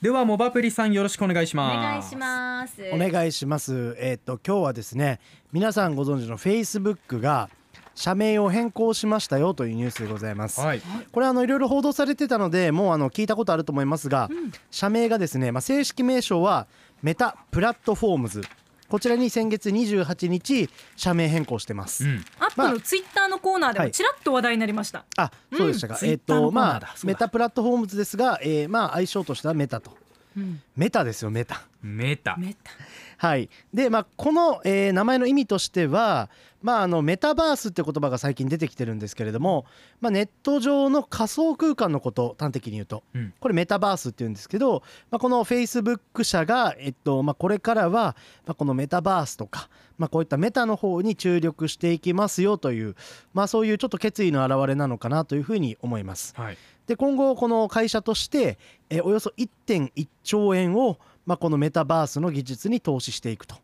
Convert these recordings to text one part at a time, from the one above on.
ではモバプリさんよろしくお願いしおます願いしますお願いします。えっ、と今日はですね、皆さんご存知の Facebook が社名を変更しましたよというニュースでございます。はいこれあのいろいろ報道されてたので、もうあの聞いたことあると思いますが、社名がですね、まあ正式名称はメタプラットフォームズ。こちらに先月28日社名変更してます。うん。アップのツイッターのコーナーでもちらっと話題になりました、あ、そうでしたか。うんえっ、ーナーまあメタプラットフォームズですが、えー、まあ愛称としてはメタと。うん。メタですよメタ。メタ。メタはい、で、まあ、この、えー名前の意味としては、まあ、あのメタバースって言葉が最近出てきてるんですけれども、まあ、ネット上の仮想空間のこと端的に言うと。うん。これメタバースって言うんですけど、まあ、このフェイスブック社が、えっとまあ、これからは、まあ、このメタバースとか、まあ、こういったメタの方に注力していきますよという、まあ、そういうちょっと決意の表れなのかなというふうに思います。はい。で今後この会社として、えーおよそ1.1兆円を、まあ、このメタバースの技術に投資していくと、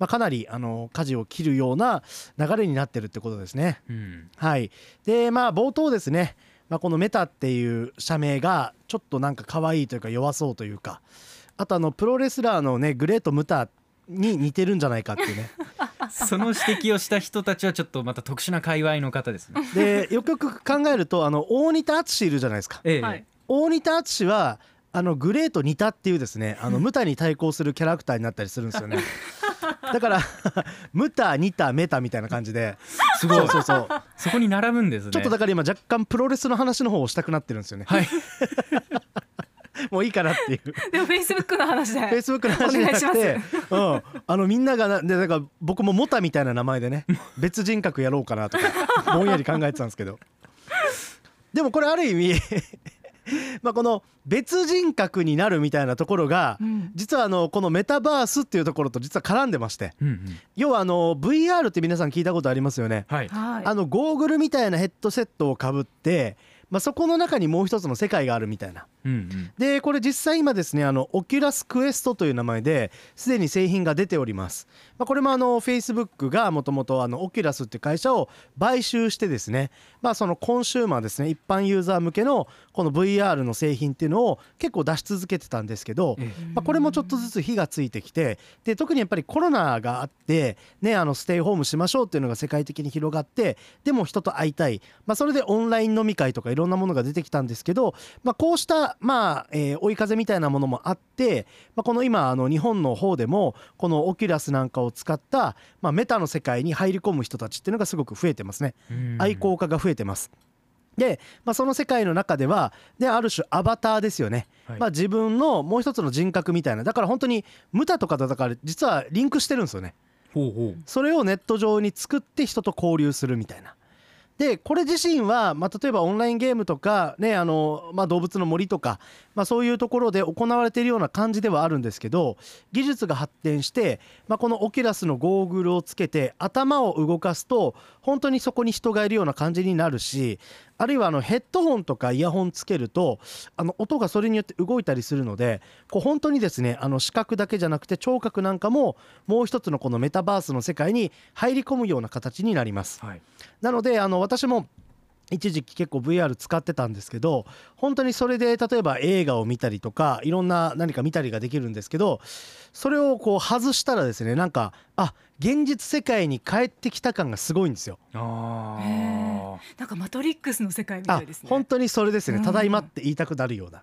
まあ、かなりあの舵を切るような流れになってるってことですね。うん。はい、でまあ冒頭ですね、まあ、このメタっていう社名がちょっとなんか可愛いというか弱そうというか。あとあのプロレスラーのねグレート・ムタに似てるんじゃないかっていうね。その指摘をした人たちはちょっとまた特殊な界隈の方ですね。でよくよく考えるとあの大仁田敦いるじゃないですか。ええ。はい。大仁田敦はあのグレート似たっていうですねあの ムタに対抗するキャラクターになったりするんですよね。だからムタニタメタみたいな感じですごい。そうそうそこに並ぶんですね。ちょっとだから今若干プロレスの話の方をしたくなってるんですよね。はい。もういいかなっていう。でもフェイスブックの話で。フェイスブックの話じゃなくてお願いし、うん、あのみんながなでだから僕もメタみたいな名前でね別人格やろうかなとかぼんやり考えてたんですけど。でもこれある意味 まあこの別人格になるみたいなところが、うん。実はあのこのメタバースっていうところと実は絡んでましてうんうん。要はあの VR って皆さん聞いたことありますよね。あのゴーグルみたいなヘッドセットをかぶって、まあ、そこの中にもう一つの世界があるみたいな。うんうん。でこれ実際今ですねあのオキュラスクエストという名前ですでに製品が出ております、まあ、これもあの Facebook がもともとあのオキュラスっていう会社を買収してですねまあそのコンシューマーですね一般ユーザー向けのこの VR の製品っていうのを結構出し続けてたんですけど、えまあ、これもちょっとずつ火がついてきてで特にやっぱりコロナがあって、ね、あのステイホームしましょうっていうのが世界的に広がってでも人と会いたい、まあ、それでオンライン飲み会とかいろんなものが出てきたんですけど、まあ、こうした、まあえー追い風みたいなものもあって、まあ、この今あの日本の方でもこのオキュラスなんかを使った、まあ、メタの世界に入り込む人たちっていうのがすごく増えてますね。うん。愛好家が増えてます。で、まあ、その世界の中ではである種アバターですよね、はい。まあ、自分のもう一つの人格みたいな。だから本当にムタとかとだから実はリンクしてるんですよね。ほうほう。それをネット上に作って人と交流するみたいなでこれ自身は、まあ、例えばオンラインゲームとか、ねあのまあ、動物の森とか、まあ、そういうところで行われているような感じではあるんですけど技術が発展して、まあ、このオキュラスのゴーグルをつけて頭を動かすと本当にそこに人がいるような感じになるしあるいはあのヘッドホンとかイヤホンつけるとあの音がそれによって動いたりするのでこう本当にですねあの視覚だけじゃなくて聴覚なんかももう一つのこのメタバースの世界に入り込むような形になります。はいなのであの私も一時期結構 VR 使ってたんですけど本当にそれで例えば映画を見たりとかいろんな何か見たりができるんですけどそれをこう外したらですねなんかあ現実世界に帰ってきた感がすごいんですよ。あなんかマトリックスの世界みたあいですね。本当にそれですね。うん。ただいまって言いたくなるような。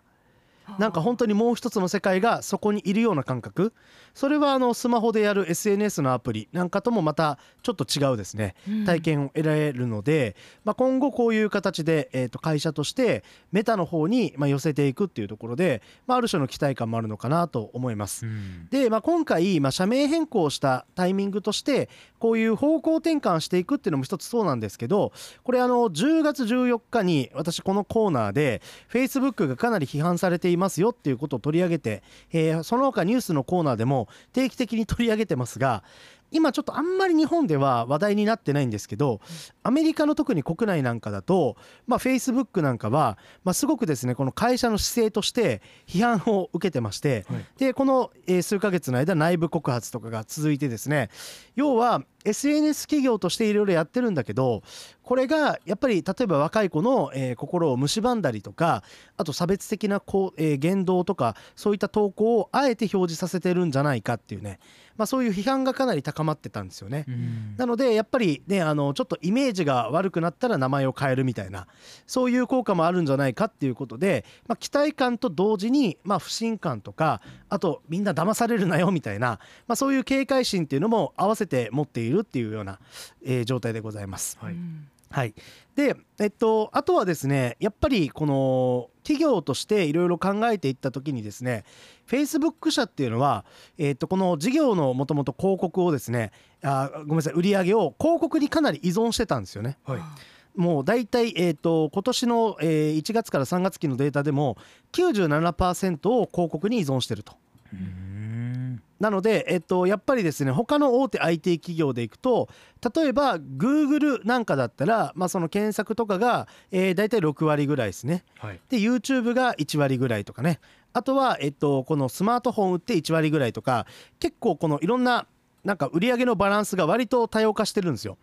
なんか本当にもう一つの世界がそこにいるような感覚。それはあのスマホでやる SNS のアプリなんかともまたちょっと違うですね。うん。体験を得られるので、まあ、今後こういう形で、えー、と会社としてメタの方にまあ寄せていくっていうところで、まあ、ある種の期待感もあるのかなと思います。うん。で、まあ、今回、まあ、社名変更したタイミングとしてこういう方向転換していくっていうのも一つそうなんですけどこれあの10月14日に私このコーナーで Facebook がかなり批判されていますよっていうことを取り上げて、えーその他ニュースのコーナーでも定期的に取り上げてますが今ちょっとあんまり日本では話題になってないんですけどアメリカの特に国内なんかだとまあ Facebook なんかはまあすごくですねこの会社の姿勢として批判を受けてましてはい。でこのえー数ヶ月の間内部告発とかが続いてですね要は SNS 企業としていろいろやってるんだけどこれがやっぱり例えば若い子の、えー心を蝕んだりとかあと差別的なこう、えー言動とかそういった投稿をあえて表示させてるんじゃないかっていうね、まあ、そういう批判がかなり高まってたんですよね。うんなのでやっぱりねあのちょっとイメージが悪くなったら名前を変えるみたいなそういう効果もあるんじゃないかっていうことで、まあ、期待感と同時に、まあ、不信感とかあとみんな騙されるなよみたいな、まあ、そういう警戒心っていうのも合わせて持っているっていうような、えー状態でございます。はいうんはい、で、えっと、あとはですねやっぱりこの企業としていろいろ考えていった時にですね Facebook 社っていうのは、えっと、この事業のもともと広告をですねあごめんなさい売り上げを広告にかなり依存してたんですよね。はいもう大体、えー、と今年の、えー1月から3月期のデータでも97%を広告に依存してると。うんなので、えっと、やっぱりですね他の大手 IT 企業でいくと例えば Google なんかだったら、まあ、その検索とかが、えー、大体6割ぐらいですね。はい。で YouTube が1割ぐらいとかね。あとは、えっと、このスマートフォン売って1割ぐらいとか結構このいろんななんか売り上げのバランスが割と多様化してるんですよ。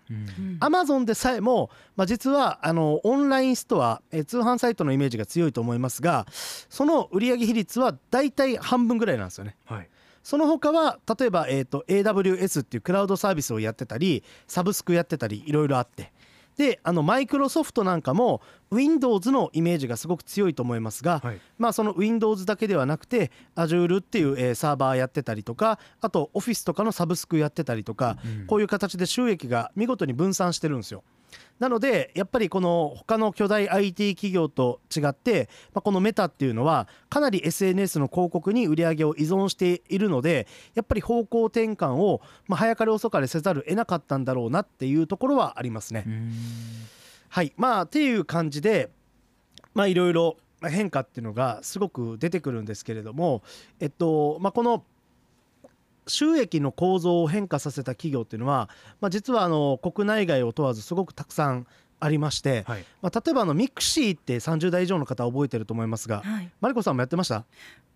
アマゾンでさえも、まあ、実はあのオンラインストア、えー通販サイトのイメージが強いと思いますがその売上比率は大体半分ぐらいなんですよね。はいその他は例えば、えー、と AWS っていうクラウドサービスをやってたりサブスクやってたりいろいろあって。であのマイクロソフトなんかも Windows のイメージがすごく強いと思いますが、はい。まあ、その Windows だけではなくて Azure っていう、えーサーバーやってたりとかあと Office とかのサブスクやってたりとか、うん。こういう形で収益が見事に分散してるんですよ。なのでやっぱりこの他の巨大 IT 企業と違って、まあ、このメタっていうのはかなり SNS の広告に売り上げを依存しているのでやっぱり方向転換を、まあ、早かれ遅かれせざるを得なかったんだろうなっていうところはありますね。うんはいまあっていう感じでまあいろいろまあ変化っていうのがすごく出てくるんですけれどもえっとまあこの収益の構造を変化させた企業っていうのは、まあ、実はあの国内外を問わずすごくたくさんありまして、はい。まあ、例えばあのミクシーって30代以上の方覚えてると思いますがはい。マリコさんもやってました？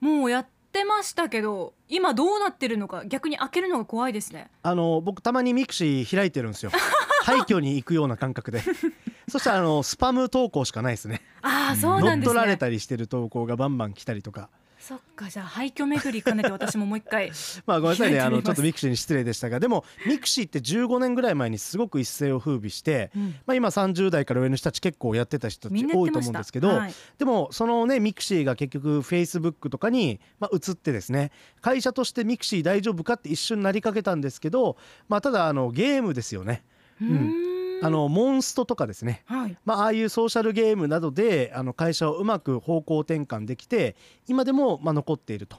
もうやってましたけど今どうなってるのか逆に開けるのが怖いですね。あの僕たまにミクシー開いてるんですよ。廃墟に行くような感覚で。そしたらあのスパム投稿しかないですね。ああそう乗っなんですね。取られたりしてる投稿がバンバン来たりとかそっかじゃあ廃墟巡り兼ねて私ももう一回 まあごめんなさいねあのちょっとミクシーに失礼でしたがでもミクシーって15年ぐらい前にすごく一世を風靡して、うん。まあ、今30代から上の人たち結構やってた人たち多いと思うんですけど、はい。でもそのねミクシーが結局フェイスブックとかに、まあ、移ってですね会社としてミクシー大丈夫かって一瞬なりかけたんですけど、まあ、ただあのゲームですよね。うーんあのモンストとかですねはいまあ、ああいうソーシャルゲームなどであの会社をうまく方向転換できて今でもまあ残っていると。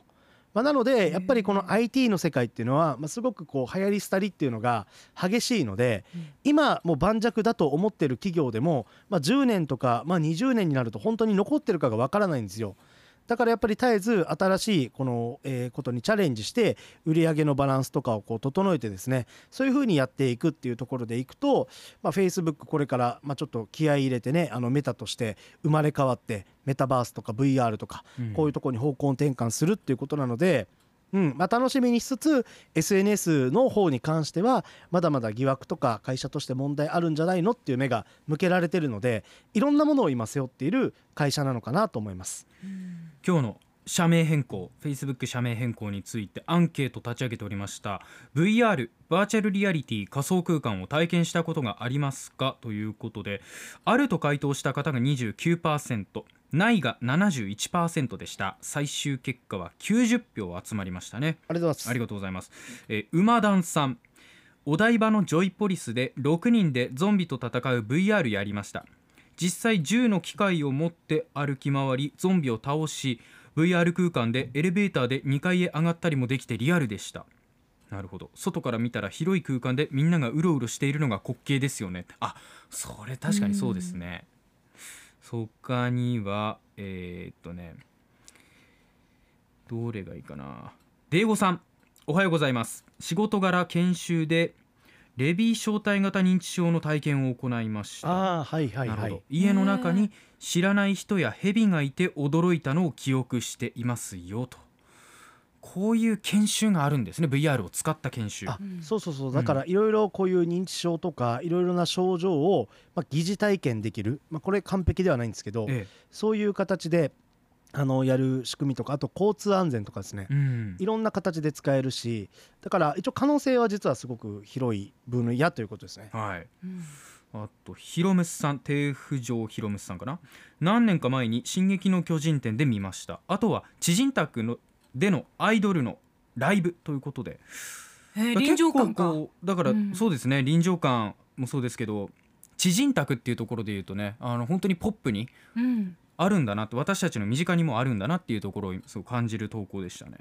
まあ、なのでやっぱりこの IT の世界っていうのはまあすごくこう流行り廃りっていうのが激しいのでうん今もう盤石だと思ってる企業でもまあ10年とかまあ20年になると本当に残ってるかがわからないんですよ。だからやっぱり絶えず新しいこのえーことにチャレンジして売り上げのバランスとかをこう整えてですねそういうふうにやっていくっていうところでいくと、まあ、Facebook これからまあちょっと気合い入れてねあのメタとして生まれ変わってメタバースとか VR とかうんこういうところに方向転換するっていうことなので。うんまあ、楽しみにしつつ SNS の方に関してはまだまだ疑惑とか会社として問題あるんじゃないのっていう目が向けられてるのでいろんなものを今背負っている会社なのかなと思います。今日の社名変更 Facebook 社名変更についてアンケート立ち上げておりました VR バーチャルリアリティ仮想空間を体験したことがありますか？ということであると回答した方が29%ないが71%でした最終結果は90票集まりましたねありがとうございます。ありがとうございます。えー、馬団さん。お台場のジョイポリスで6人でゾンビと戦う VR やりました。実際銃の機械を持って歩き回りゾンビを倒し VR 空間でエレベーターで2階へ上がったりもできてリアルでした。なるほど。外から見たら広い空間でみんながうろうろしているのが滑稽ですよね。あそれ確かにそうですね。他にはえーっとねどれがいいかな。デーゴさんおはようございます。仕事柄研修でレビー小体型認知症の体験を行いました。ああはいはいなるほど。はい家の中に知らない人や蛇がいて驚いたのを記憶していますよと。こういう研修があるんですね。VR を使った研修。あうん。そうそうそう。だからいろいろこういう認知症とかいろいろな症状を、まあ、疑似体験できる、まあ、これ完璧ではないんですけど、え。そういう形であのやる仕組みとかあと交通安全とかですね。えうん。いろんな形で使えるしだから一応可能性は実はすごく広い分野ということですね。はい。うん。あとヒロムスさん低浮上ヒロムスさんかな。何年か前に「進撃の巨人」展で見ました。あとは知人宅のでのアイドルのライブということで。えー臨場感か。だから、うん。そうですね臨場感もそうですけど知人宅っていうところで言うとねあの本当にポップにうんあるんだなって私たちの身近にもあるんだなっていうところをすごく感じる投稿でしたね。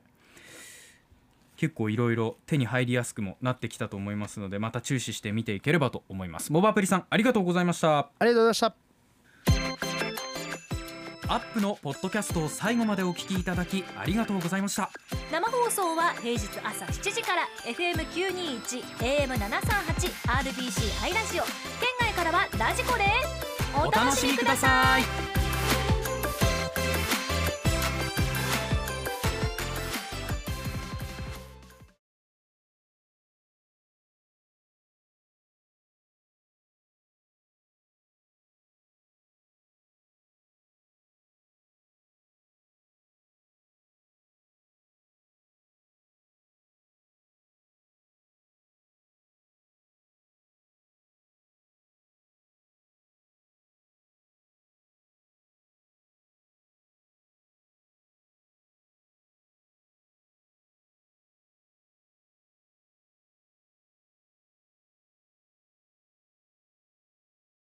結構いろいろ手に入りやすくもなってきたと思いますのでまた注視して見ていければと思います。モバアプリさんありがとうございました。ありがとうございました。アップのポッドキャストを最後までお聞きいただきありがとうございました。生放送は平日朝7時から FM921 AM738 RBC ハイラジオ。県外からはラジコですお楽しみください